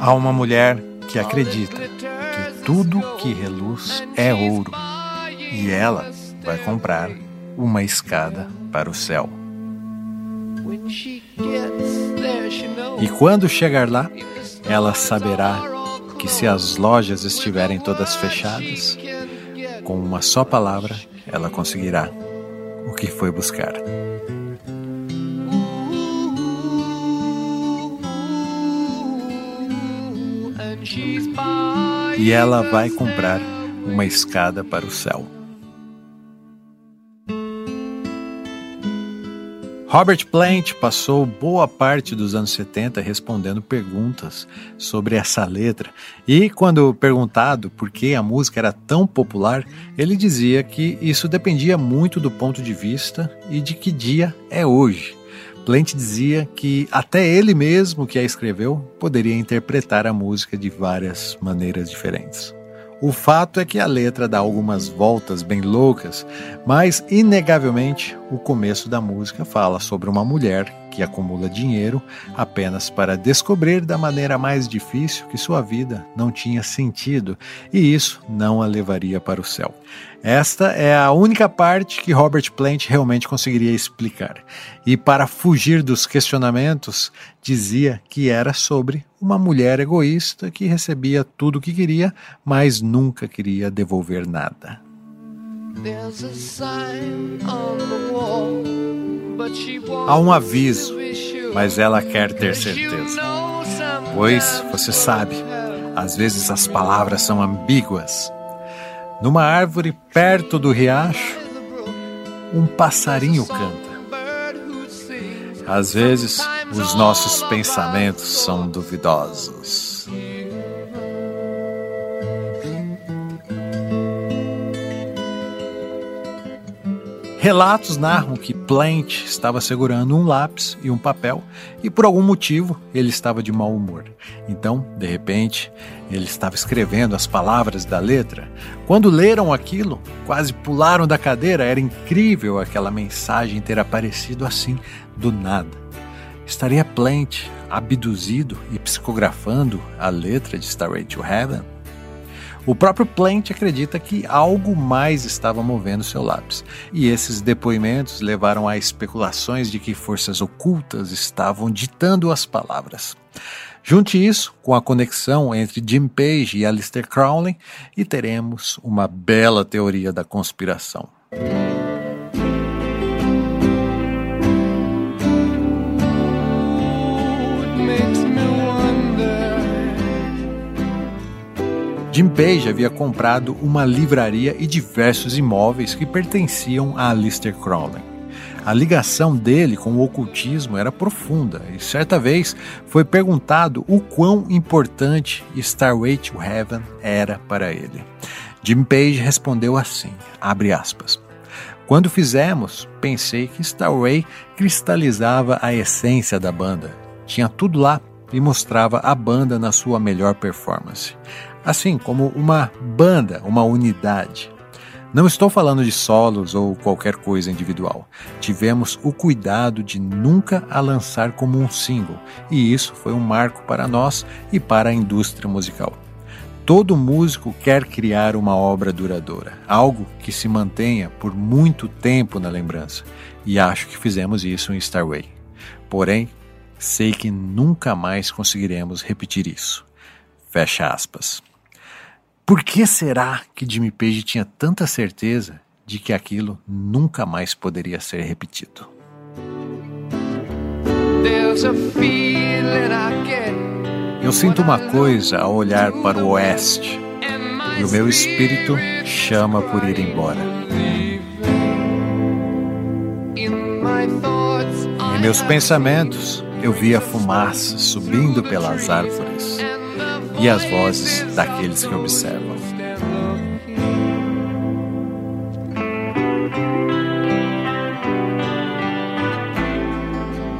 Há uma mulher que acredita que tudo que reluz é ouro e ela vai comprar uma escada para o céu. E quando chegar lá, ela saberá que se as lojas estiverem todas fechadas, com uma só palavra ela conseguirá o que foi buscar. E ela vai comprar uma escada para o céu. Robert Plant passou boa parte dos anos 70 respondendo perguntas sobre essa letra, e quando perguntado por que a música era tão popular, ele dizia que isso dependia muito do ponto de vista e de que dia é hoje. Plant dizia que até ele mesmo que a escreveu poderia interpretar a música de várias maneiras diferentes. O fato é que a letra dá algumas voltas bem loucas, mas inegavelmente o começo da música fala sobre uma mulher que acumula dinheiro apenas para descobrir da maneira mais difícil que sua vida não tinha sentido e isso não a levaria para o céu. Esta é a única parte que Robert Plant realmente conseguiria explicar. E para fugir dos questionamentos, dizia que era sobre uma mulher egoísta que recebia tudo o que queria, mas nunca queria devolver nada. Há um aviso, mas ela quer ter certeza. Pois, você sabe, às vezes as palavras são ambíguas. Numa árvore perto do riacho, um passarinho canta. Às vezes, os nossos pensamentos são duvidosos. Relatos narram que Plant estava segurando um lápis e um papel e por algum motivo ele estava de mau humor. Então, de repente, ele estava escrevendo as palavras da letra. Quando leram aquilo, quase pularam da cadeira. Era incrível aquela mensagem ter aparecido assim, do nada. Estaria Plant abduzido e psicografando a letra de Starway to Heaven? O próprio Plant acredita que algo mais estava movendo seu lápis, e esses depoimentos levaram a especulações de que forças ocultas estavam ditando as palavras. Junte isso com a conexão entre Jim Page e Aleister Crowley e teremos uma bela teoria da conspiração. Jim Page havia comprado uma livraria e diversos imóveis que pertenciam a Aleister Crowley. A ligação dele com o ocultismo era profunda e certa vez foi perguntado o quão importante Starway to Heaven era para ele. Jim Page respondeu assim, aspas, Quando fizemos, pensei que Starway cristalizava a essência da banda. Tinha tudo lá e mostrava a banda na sua melhor performance assim como uma banda, uma unidade. Não estou falando de solos ou qualquer coisa individual. Tivemos o cuidado de nunca a lançar como um single, e isso foi um marco para nós e para a indústria musical. Todo músico quer criar uma obra duradoura, algo que se mantenha por muito tempo na lembrança, e acho que fizemos isso em Starway. Porém, sei que nunca mais conseguiremos repetir isso. Fecha aspas. Por que será que Jimmy Page tinha tanta certeza de que aquilo nunca mais poderia ser repetido? Eu sinto uma coisa ao olhar para o oeste e o meu espírito chama por ir embora. Em meus pensamentos, eu via fumaça subindo pelas árvores e as vozes daqueles que observam.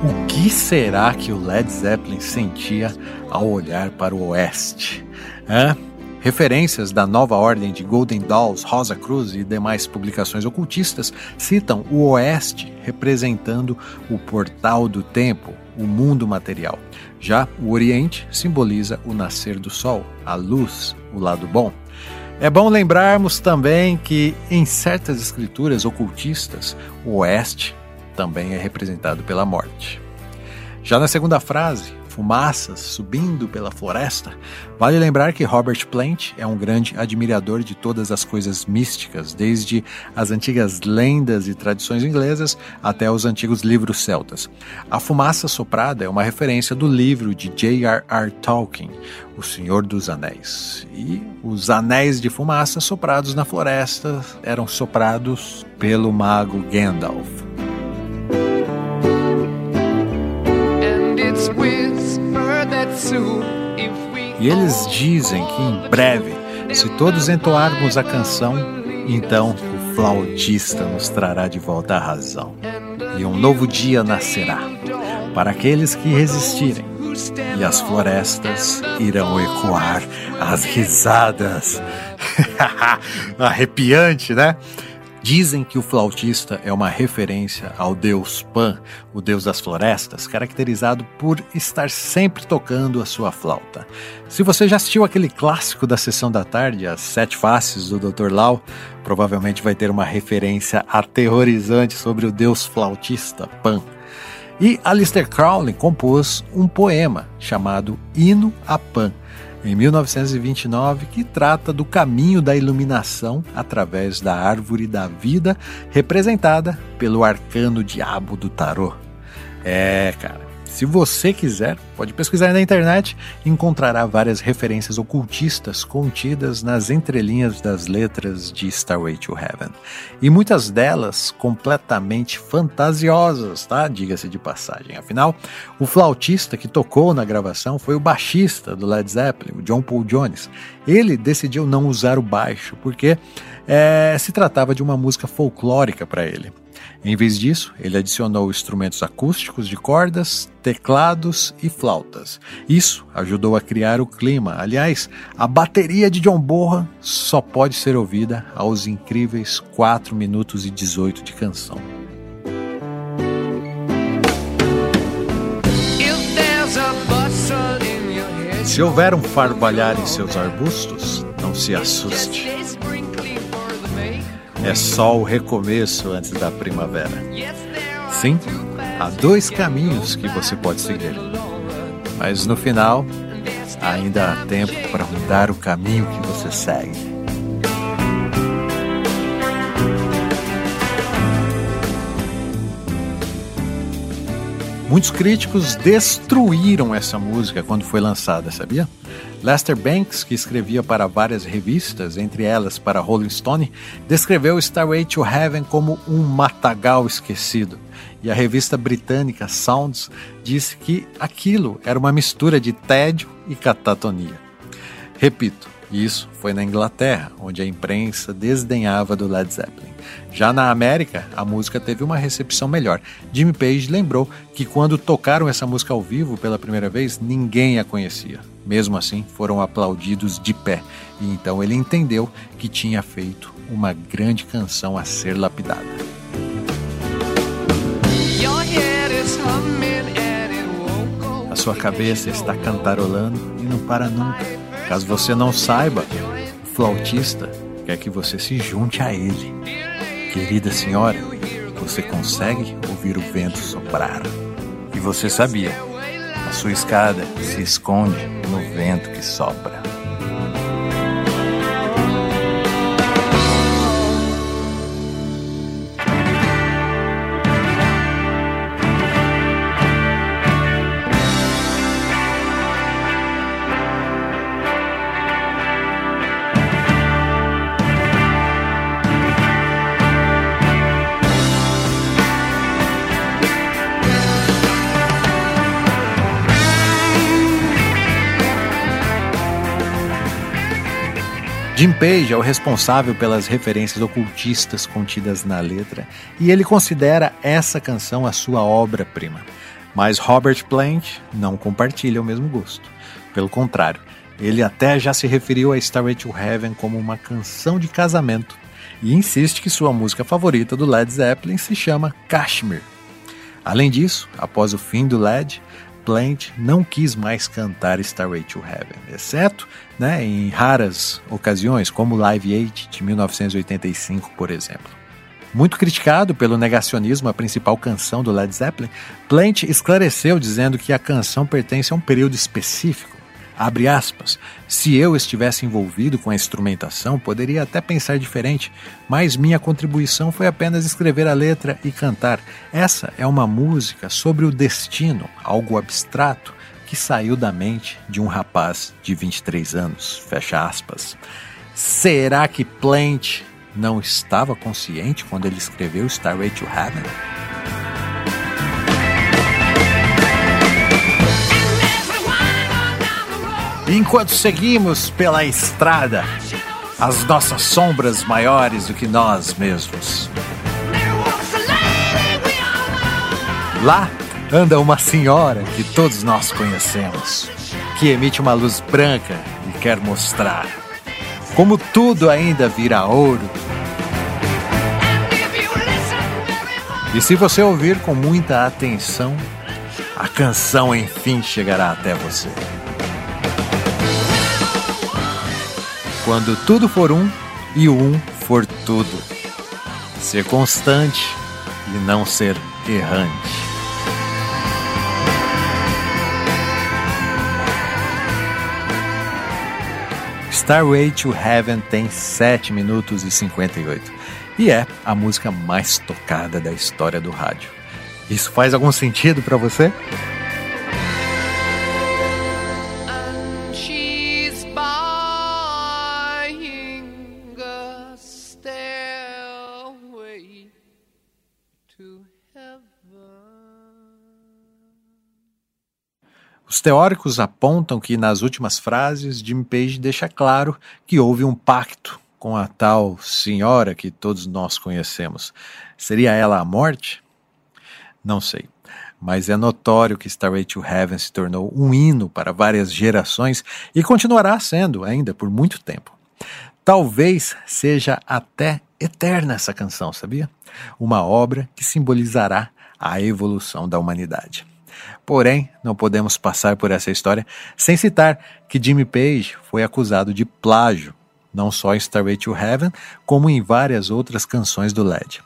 O que será que o Led Zeppelin sentia ao olhar para o oeste? Hã? Referências da nova ordem de Golden Dolls, Rosa Cruz e demais publicações ocultistas citam o Oeste representando o portal do tempo, o mundo material. Já o Oriente simboliza o nascer do sol, a luz, o lado bom. É bom lembrarmos também que em certas escrituras ocultistas, o Oeste também é representado pela morte. Já na segunda frase, fumaças subindo pela floresta, vale lembrar que Robert Plant é um grande admirador de todas as coisas místicas, desde as antigas lendas e tradições inglesas até os antigos livros celtas. A fumaça soprada é uma referência do livro de J.R.R. Tolkien, O Senhor dos Anéis. E os anéis de fumaça soprados na floresta eram soprados pelo mago Gandalf. E eles dizem que em breve, se todos entoarmos a canção, então o flautista nos trará de volta a razão. E um novo dia nascerá para aqueles que resistirem. E as florestas irão ecoar as risadas. *laughs* Arrepiante, né? Dizem que o flautista é uma referência ao deus Pan, o deus das florestas, caracterizado por estar sempre tocando a sua flauta. Se você já assistiu aquele clássico da sessão da tarde, As Sete Faces do Dr. Lau, provavelmente vai ter uma referência aterrorizante sobre o deus flautista Pan. E Alistair Crowley compôs um poema chamado Hino a Pan em 1929, que trata do caminho da iluminação através da árvore da vida, representada pelo arcano diabo do tarô. É, cara, se você quiser, pode pesquisar na internet e encontrará várias referências ocultistas contidas nas entrelinhas das letras de Starway to Heaven. E muitas delas completamente fantasiosas, tá? Diga-se de passagem. Afinal, o flautista que tocou na gravação foi o baixista do Led Zeppelin, o John Paul Jones. Ele decidiu não usar o baixo porque é, se tratava de uma música folclórica para ele. Em vez disso, ele adicionou instrumentos acústicos de cordas, teclados e flautas. Isso ajudou a criar o clima. Aliás, a bateria de John Bonham só pode ser ouvida aos incríveis 4 minutos e 18 de canção. Se houver um farbalhar em seus arbustos, não se assuste. É só o recomeço antes da primavera. Sim, há dois caminhos que você pode seguir. Mas no final, ainda há tempo para mudar o caminho que você segue. Muitos críticos destruíram essa música quando foi lançada, sabia? Lester Banks, que escrevia para várias revistas, entre elas para Rolling Stone, descreveu Starway to Heaven como um matagal esquecido. E a revista britânica Sounds disse que aquilo era uma mistura de tédio e catatonia. Repito, isso foi na Inglaterra, onde a imprensa desdenhava do Led Zeppelin. Já na América, a música teve uma recepção melhor. Jimmy Page lembrou que quando tocaram essa música ao vivo pela primeira vez, ninguém a conhecia. Mesmo assim, foram aplaudidos de pé, e então ele entendeu que tinha feito uma grande canção a ser lapidada. A sua cabeça está cantarolando e não para nunca. Caso você não saiba, o flautista quer que você se junte a ele. Querida senhora, você consegue ouvir o vento soprar. E você sabia, a sua escada se esconde no vento que sopra. Jim Page é o responsável pelas referências ocultistas contidas na letra e ele considera essa canção a sua obra-prima. Mas Robert Plant não compartilha o mesmo gosto. Pelo contrário, ele até já se referiu a Starway to Heaven como uma canção de casamento e insiste que sua música favorita do Led Zeppelin se chama Kashmir. Além disso, após o fim do Led, Plant não quis mais cantar Starway to Heaven, exceto né, em raras ocasiões, como Live Aid de 1985, por exemplo. Muito criticado pelo negacionismo a principal canção do Led Zeppelin, Plant esclareceu dizendo que a canção pertence a um período específico. Abre aspas. Se eu estivesse envolvido com a instrumentação, poderia até pensar diferente, mas minha contribuição foi apenas escrever a letra e cantar. Essa é uma música sobre o destino, algo abstrato, que saiu da mente de um rapaz de 23 anos. Fecha aspas. Será que Plant não estava consciente quando ele escreveu Starway to Heaven? Enquanto seguimos pela estrada, as nossas sombras maiores do que nós mesmos. Lá anda uma senhora que todos nós conhecemos, que emite uma luz branca e quer mostrar como tudo ainda vira ouro. E se você ouvir com muita atenção, a canção enfim chegará até você. Quando tudo for um e o um for tudo. Ser constante e não ser errante. Starway to Heaven tem 7 minutos e 58 e é a música mais tocada da história do rádio. Isso faz algum sentido para você? Os teóricos apontam que nas últimas frases Jim Page deixa claro que houve um pacto com a tal senhora que todos nós conhecemos. Seria ela a morte? Não sei. Mas é notório que Starway to Heaven se tornou um hino para várias gerações e continuará sendo ainda por muito tempo. Talvez seja até eterna essa canção, sabia? Uma obra que simbolizará a evolução da humanidade. Porém, não podemos passar por essa história sem citar que Jimmy Page foi acusado de plágio, não só em Starway to Heaven, como em várias outras canções do LED.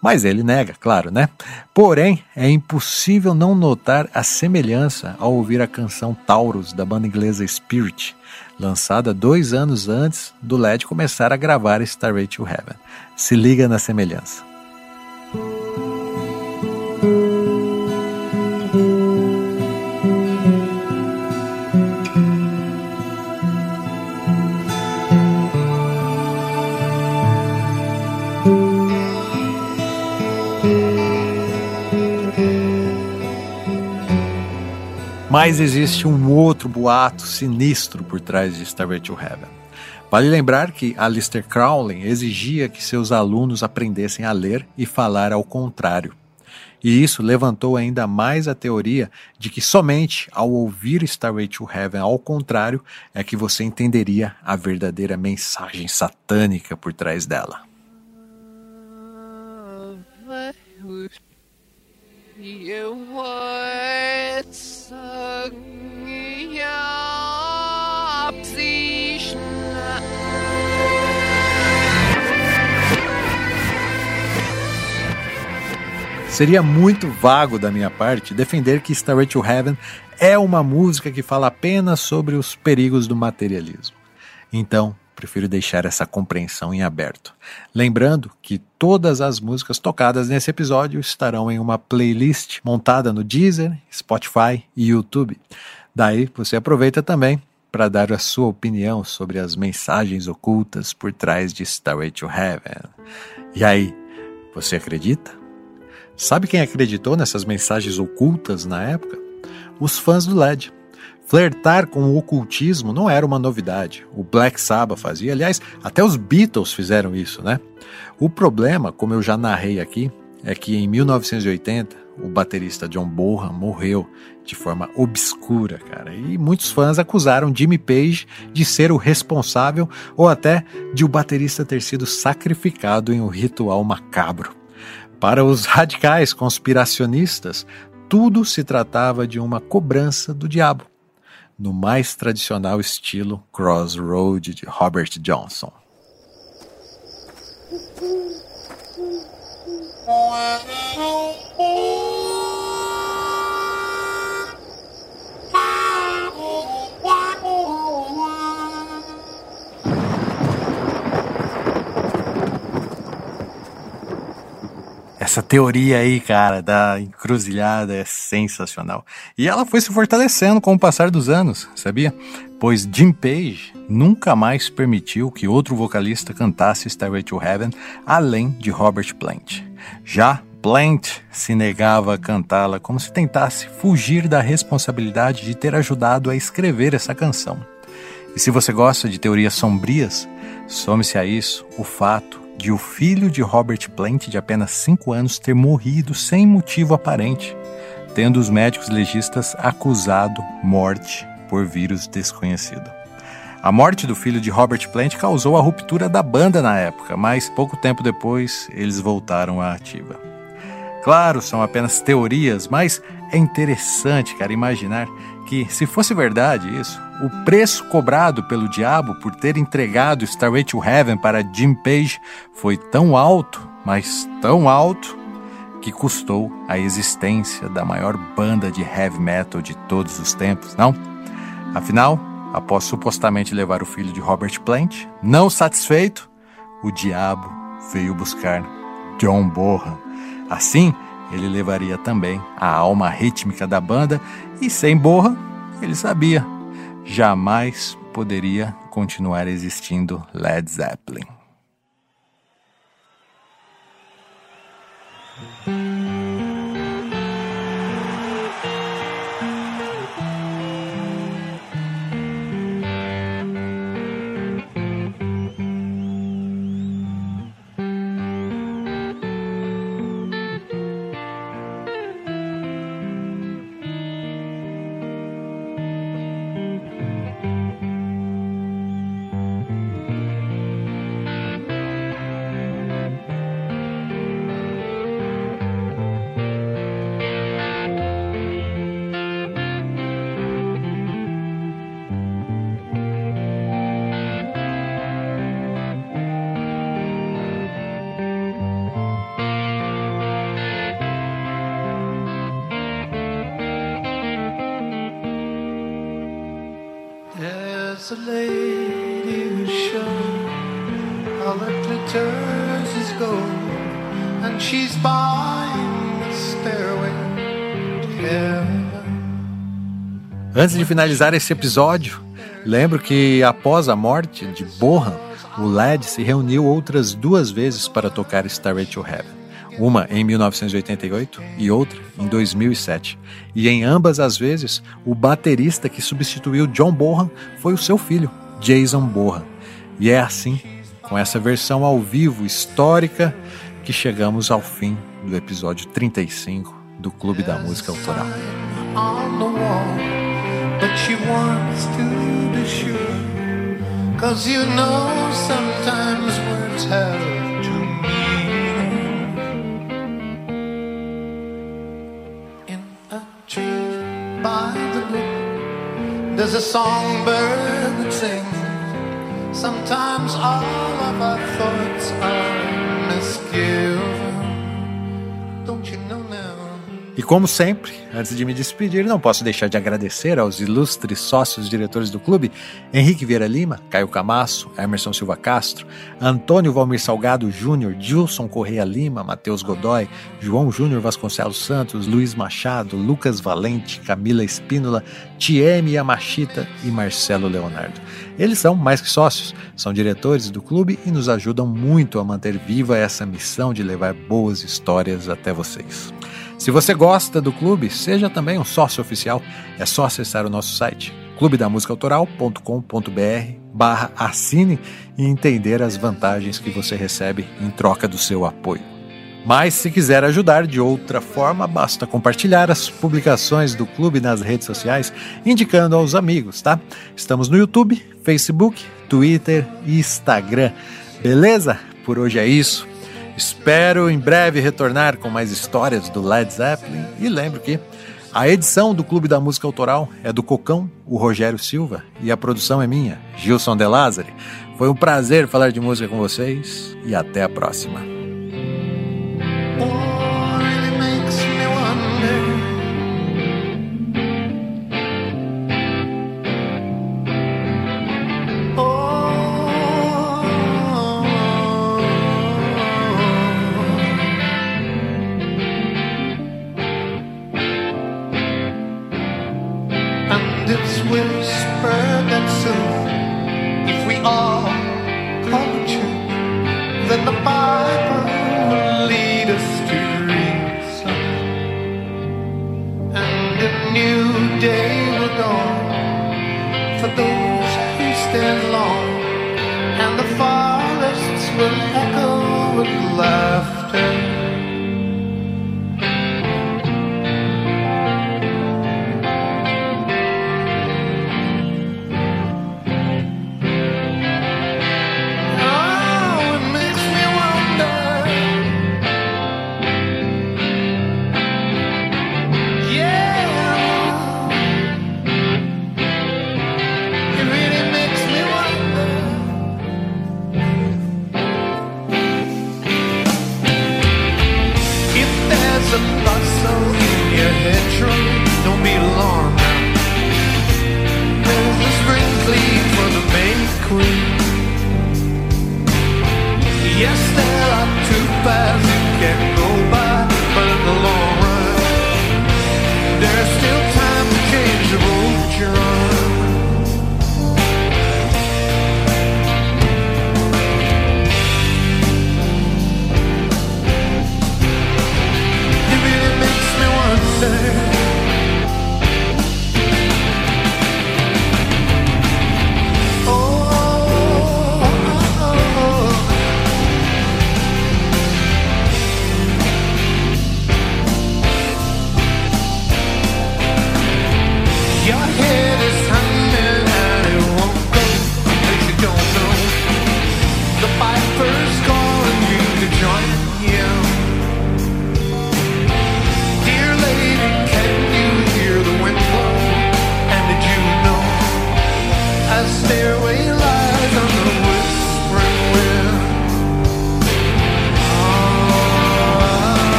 Mas ele nega, claro, né? Porém, é impossível não notar a semelhança ao ouvir a canção Taurus da banda inglesa Spirit, lançada dois anos antes do LED começar a gravar Starway to Heaven. Se liga na semelhança. Mas existe um outro boato sinistro por trás de Starway to Heaven. Vale lembrar que Alistair Crowley exigia que seus alunos aprendessem a ler e falar ao contrário. E isso levantou ainda mais a teoria de que somente ao ouvir Starway to Heaven ao contrário é que você entenderia a verdadeira mensagem satânica por trás dela. Seria muito vago da minha parte defender que Starway to Heaven é uma música que fala apenas sobre os perigos do materialismo. Então, prefiro deixar essa compreensão em aberto. Lembrando que todas as músicas tocadas nesse episódio estarão em uma playlist montada no Deezer, Spotify e YouTube. Daí você aproveita também para dar a sua opinião sobre as mensagens ocultas por trás de Starway to Heaven. E aí, você acredita? Sabe quem acreditou nessas mensagens ocultas na época? Os fãs do LED. Flertar com o ocultismo não era uma novidade. O Black Sabbath fazia, aliás, até os Beatles fizeram isso, né? O problema, como eu já narrei aqui, é que em 1980 o baterista John Bonham morreu de forma obscura, cara. E muitos fãs acusaram Jimmy Page de ser o responsável ou até de o baterista ter sido sacrificado em um ritual macabro. Para os *laughs* radicais conspiracionistas, tudo se tratava de uma cobrança do diabo no mais tradicional estilo Crossroad de Robert Johnson. *laughs* Essa teoria aí, cara, da encruzilhada é sensacional. E ela foi se fortalecendo com o passar dos anos, sabia? Pois Jim Page nunca mais permitiu que outro vocalista cantasse Stairway to Heaven além de Robert Plant. Já Plant se negava a cantá-la como se tentasse fugir da responsabilidade de ter ajudado a escrever essa canção. E se você gosta de teorias sombrias, some-se a isso o fato de o filho de Robert Plant, de apenas 5 anos, ter morrido sem motivo aparente, tendo os médicos legistas acusado morte por vírus desconhecido. A morte do filho de Robert Plant causou a ruptura da banda na época, mas pouco tempo depois eles voltaram à ativa. Claro, são apenas teorias, mas é interessante, cara, imaginar que, se fosse verdade isso, o preço cobrado pelo diabo por ter entregado Starway to Heaven para Jim Page foi tão alto, mas tão alto, que custou a existência da maior banda de heavy metal de todos os tempos, não? Afinal, após supostamente levar o filho de Robert Plant, não satisfeito, o diabo veio buscar John Bonham. Assim, ele levaria também a alma rítmica da banda e sem Bonham, ele sabia, jamais poderia continuar existindo Led Zeppelin. Antes de finalizar esse episódio, lembro que após a morte de Bohan, o Led se reuniu outras duas vezes para tocar Starway to Heaven uma em 1988 e outra em 2007. E em ambas as vezes, o baterista que substituiu John Bonham foi o seu filho, Jason Bonham. E é assim, com essa versão ao vivo histórica, que chegamos ao fim do episódio 35 do Clube da Música Autoral. Cause you know sometimes words have There's a songbird that sings. Sometimes all of our thoughts are misgiven. E como sempre, antes de me despedir, não posso deixar de agradecer aos ilustres sócios diretores do clube, Henrique Vieira Lima, Caio Camasso, Emerson Silva Castro, Antônio Valmir Salgado Júnior, Gilson Correia Lima, Matheus Godoy, João Júnior Vasconcelos Santos, Luiz Machado, Lucas Valente, Camila Espínola, Tieme Yamashita e Marcelo Leonardo. Eles são mais que sócios, são diretores do clube e nos ajudam muito a manter viva essa missão de levar boas histórias até vocês. Se você gosta do clube, seja também um sócio oficial. É só acessar o nosso site clubedamusicaautoral.com.br barra assine e entender as vantagens que você recebe em troca do seu apoio. Mas se quiser ajudar de outra forma, basta compartilhar as publicações do clube nas redes sociais, indicando aos amigos, tá? Estamos no YouTube, Facebook, Twitter e Instagram. Beleza? Por hoje é isso. Espero em breve retornar com mais histórias do Led Zeppelin e lembro que a edição do Clube da Música Autoral é do Cocão, o Rogério Silva, e a produção é minha, Gilson De Lázari. Foi um prazer falar de música com vocês e até a próxima.